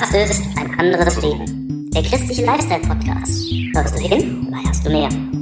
Das ist ein anderes Leben. Der christliche Lifestyle-Podcast. Hörst du hin oder hörst du mehr?